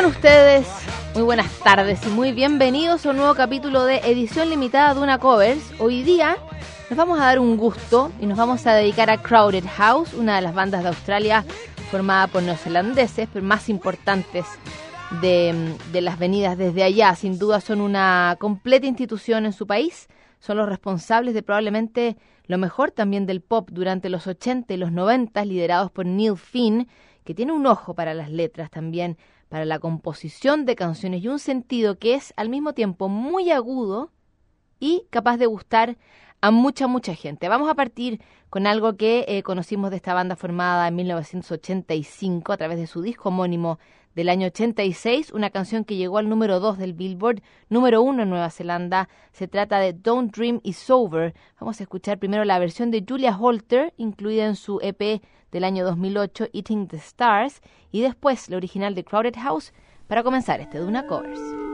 están ustedes? Muy buenas tardes y muy bienvenidos a un nuevo capítulo de edición limitada de una covers. Hoy día nos vamos a dar un gusto y nos vamos a dedicar a Crowded House, una de las bandas de Australia formada por neozelandeses, pero más importantes de, de las venidas desde allá. Sin duda son una completa institución en su país. Son los responsables de probablemente lo mejor también del pop durante los 80 y los 90, liderados por Neil Finn, que tiene un ojo para las letras también, para la composición de canciones y un sentido que es al mismo tiempo muy agudo y capaz de gustar a mucha, mucha gente. Vamos a partir con algo que eh, conocimos de esta banda formada en 1985 a través de su disco homónimo del año 86, una canción que llegó al número 2 del Billboard, número 1 en Nueva Zelanda. Se trata de Don't Dream Is Over. Vamos a escuchar primero la versión de Julia Holter, incluida en su EP del año 2008, Eating the Stars, y después la original de Crowded House para comenzar este Duna Covers.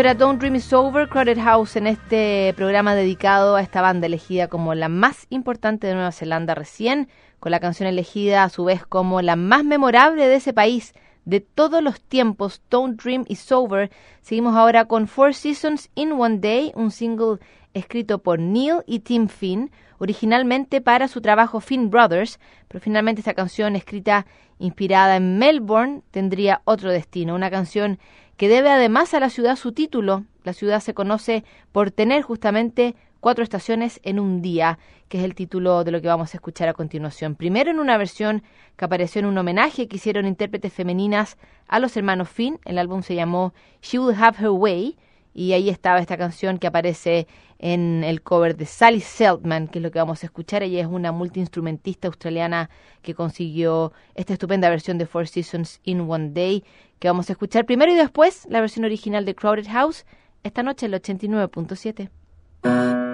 Era Don't Dream Is Over, Crowded House, en este programa dedicado a esta banda elegida como la más importante de Nueva Zelanda recién, con la canción elegida a su vez como la más memorable de ese país de todos los tiempos, Don't Dream Is Over. Seguimos ahora con Four Seasons in One Day, un single escrito por Neil y Tim Finn, originalmente para su trabajo Finn Brothers, pero finalmente esta canción escrita inspirada en Melbourne tendría otro destino, una canción que debe además a la ciudad su título. La ciudad se conoce por tener justamente cuatro estaciones en un día, que es el título de lo que vamos a escuchar a continuación. Primero en una versión que apareció en un homenaje que hicieron intérpretes femeninas a los hermanos Finn. El álbum se llamó She Will Have Her Way y ahí estaba esta canción que aparece en el cover de Sally Seltman, que es lo que vamos a escuchar. Ella es una multiinstrumentista australiana que consiguió esta estupenda versión de Four Seasons in One Day, que vamos a escuchar primero y después la versión original de Crowded House, esta noche el 89.7.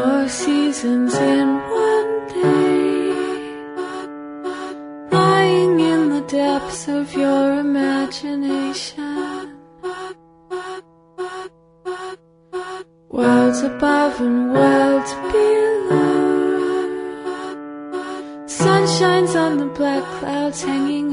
Four seasons in one day, lying in the depths of your imagination. Worlds above and worlds below. Sun shines on the black clouds hanging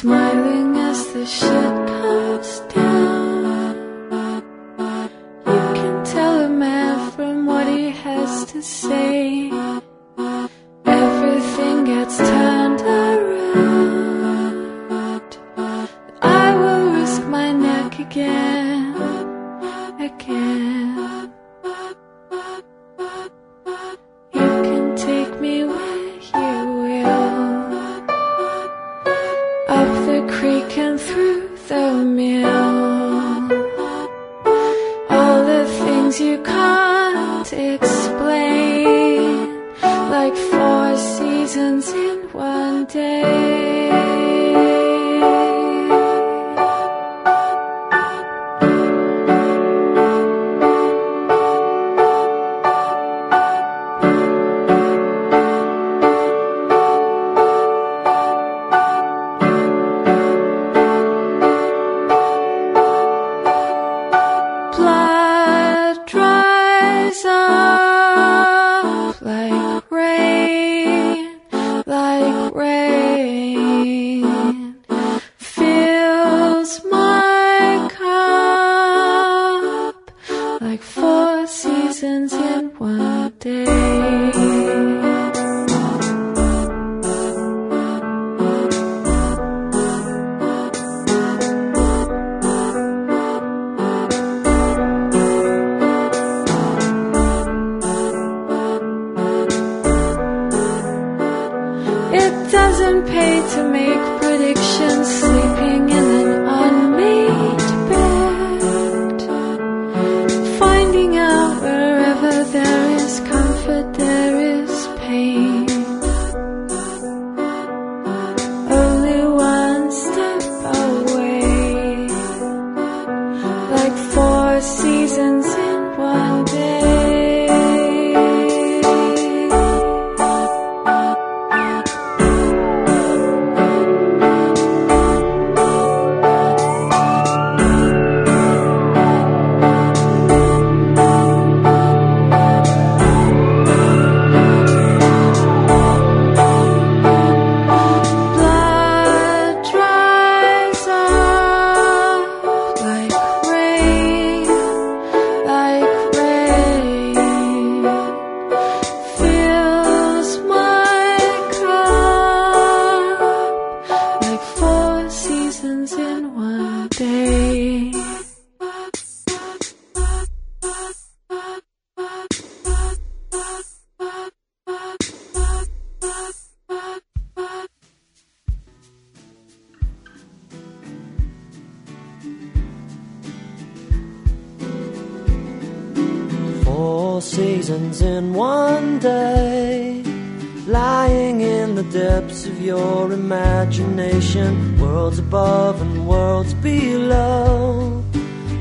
Smiling as the shit comes down. You can tell a man from what he has to say. One day, lying in the depths of your imagination, worlds above and worlds below.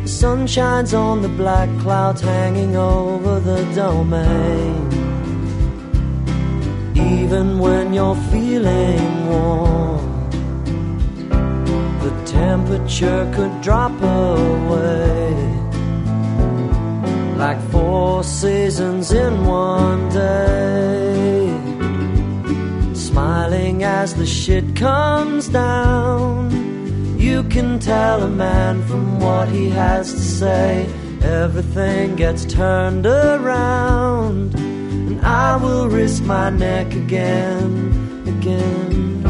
The sun shines on the black clouds hanging over the domain. Even when you're feeling warm, the temperature could drop away like four seasons in one day. Smiling as the shit comes down, you can tell a man from what he has to say. Everything gets turned around, and I will risk my neck again, again.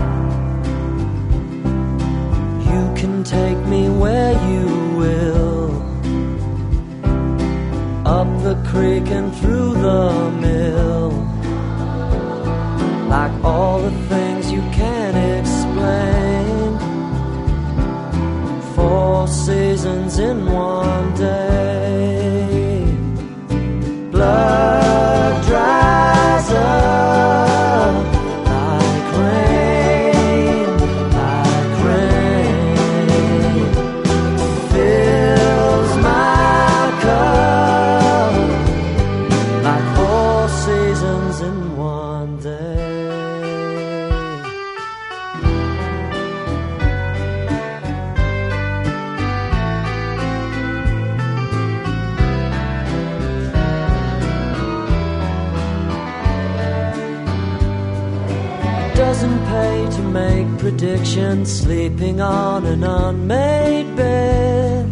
You can take me where you and through the mill. Like all the things you can't explain. Four seasons in one day. Blood to make predictions, sleeping on an unmade bed.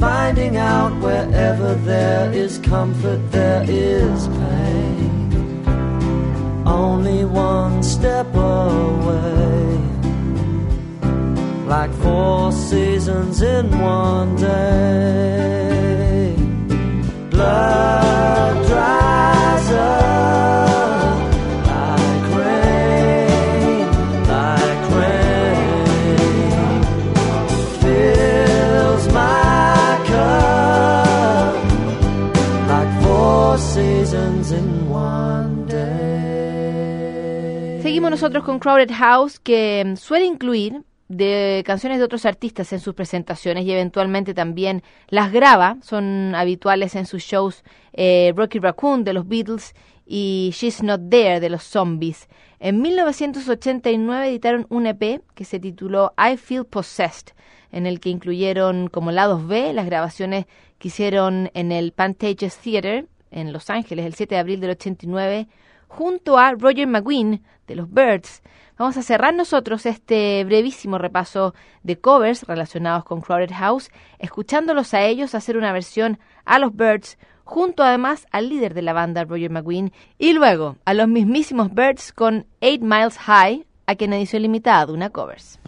Finding out wherever there is comfort, there is pain. Only one step away, like four seasons in one day. Blood dries Nosotros con Crowded House, que mm, suele incluir de canciones de otros artistas en sus presentaciones y eventualmente también las graba. Son habituales en sus shows eh, Rocky Raccoon de los Beatles y She's Not There de los Zombies. En 1989 editaron un EP que se tituló I Feel Possessed, en el que incluyeron como lados B las grabaciones que hicieron en el Pantages Theater en Los Ángeles el 7 de abril del 89 junto a Roger McGuinn de los Birds. Vamos a cerrar nosotros este brevísimo repaso de covers relacionados con Crowded House, escuchándolos a ellos hacer una versión a los Birds, junto además al líder de la banda, Roger McGuinn, y luego a los mismísimos Birds con 8 Miles High, a quien edición limitada una covers.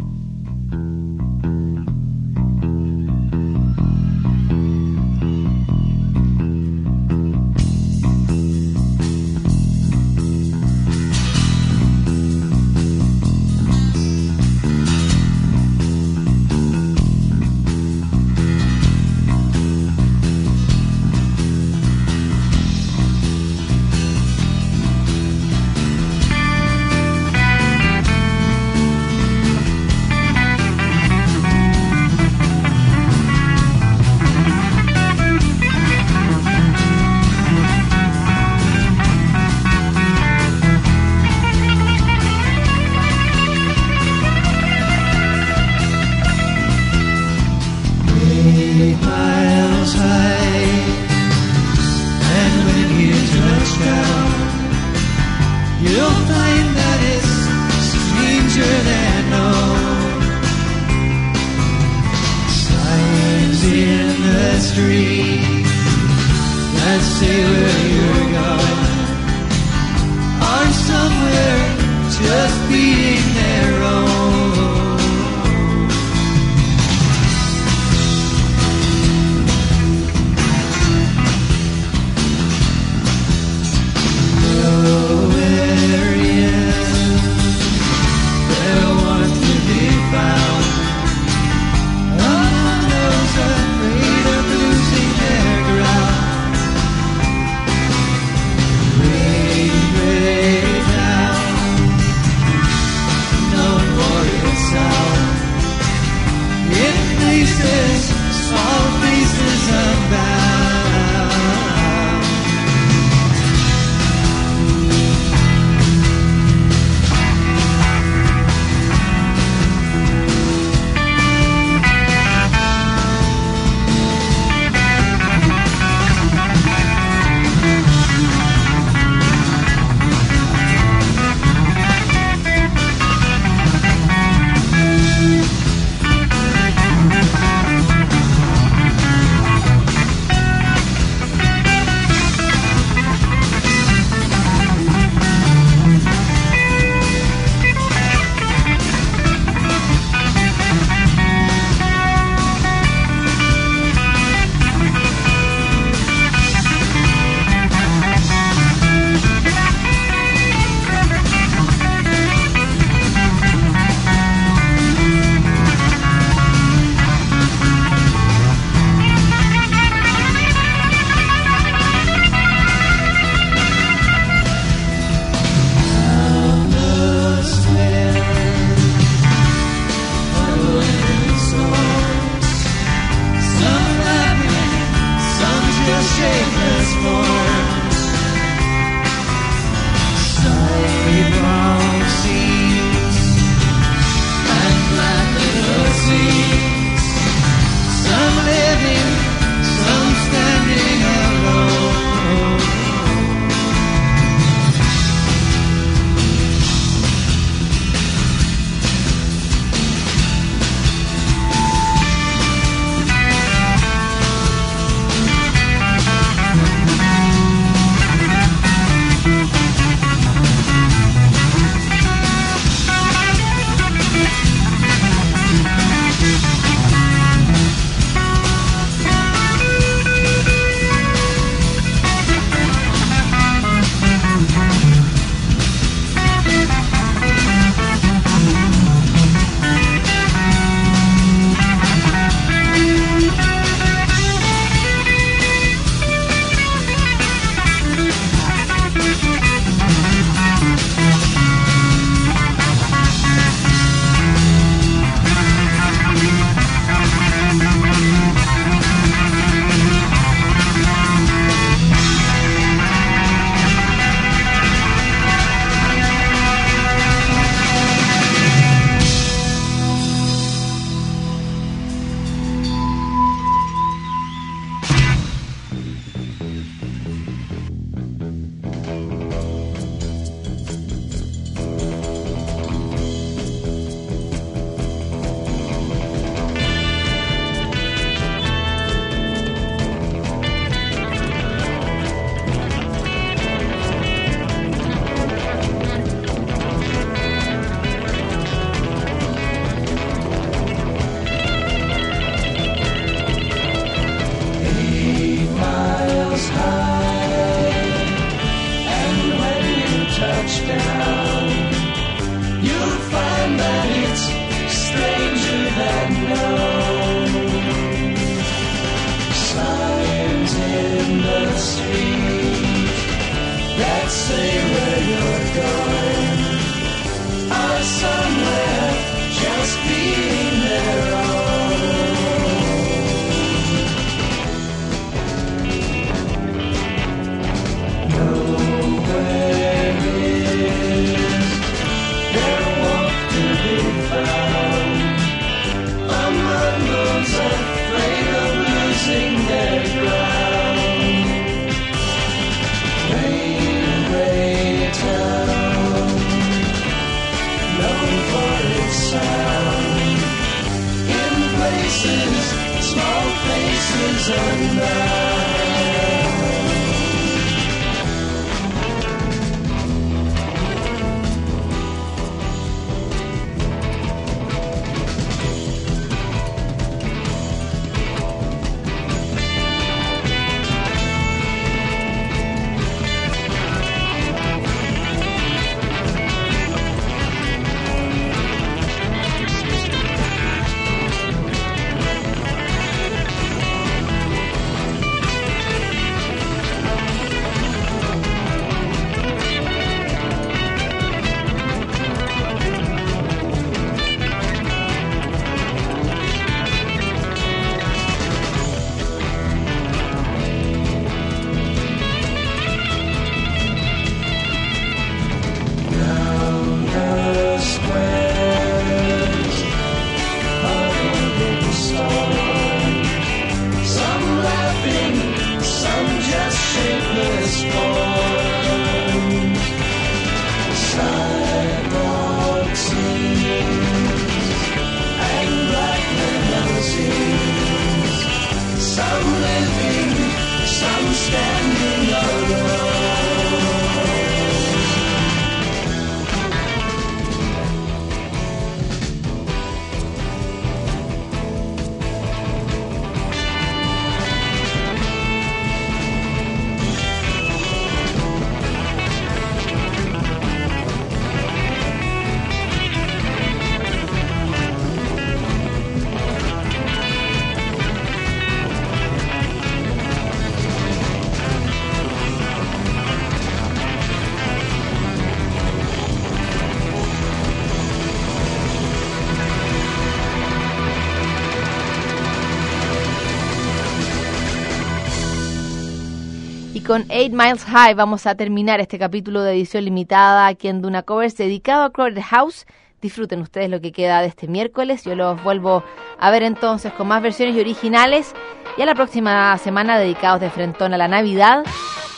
Con 8 Miles High vamos a terminar este capítulo de edición limitada aquí en Duna Covers dedicado a Crowded House. Disfruten ustedes lo que queda de este miércoles. Yo los vuelvo a ver entonces con más versiones y originales. Y a la próxima semana dedicados de frentón a la Navidad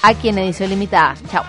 aquí en edición limitada. Chao.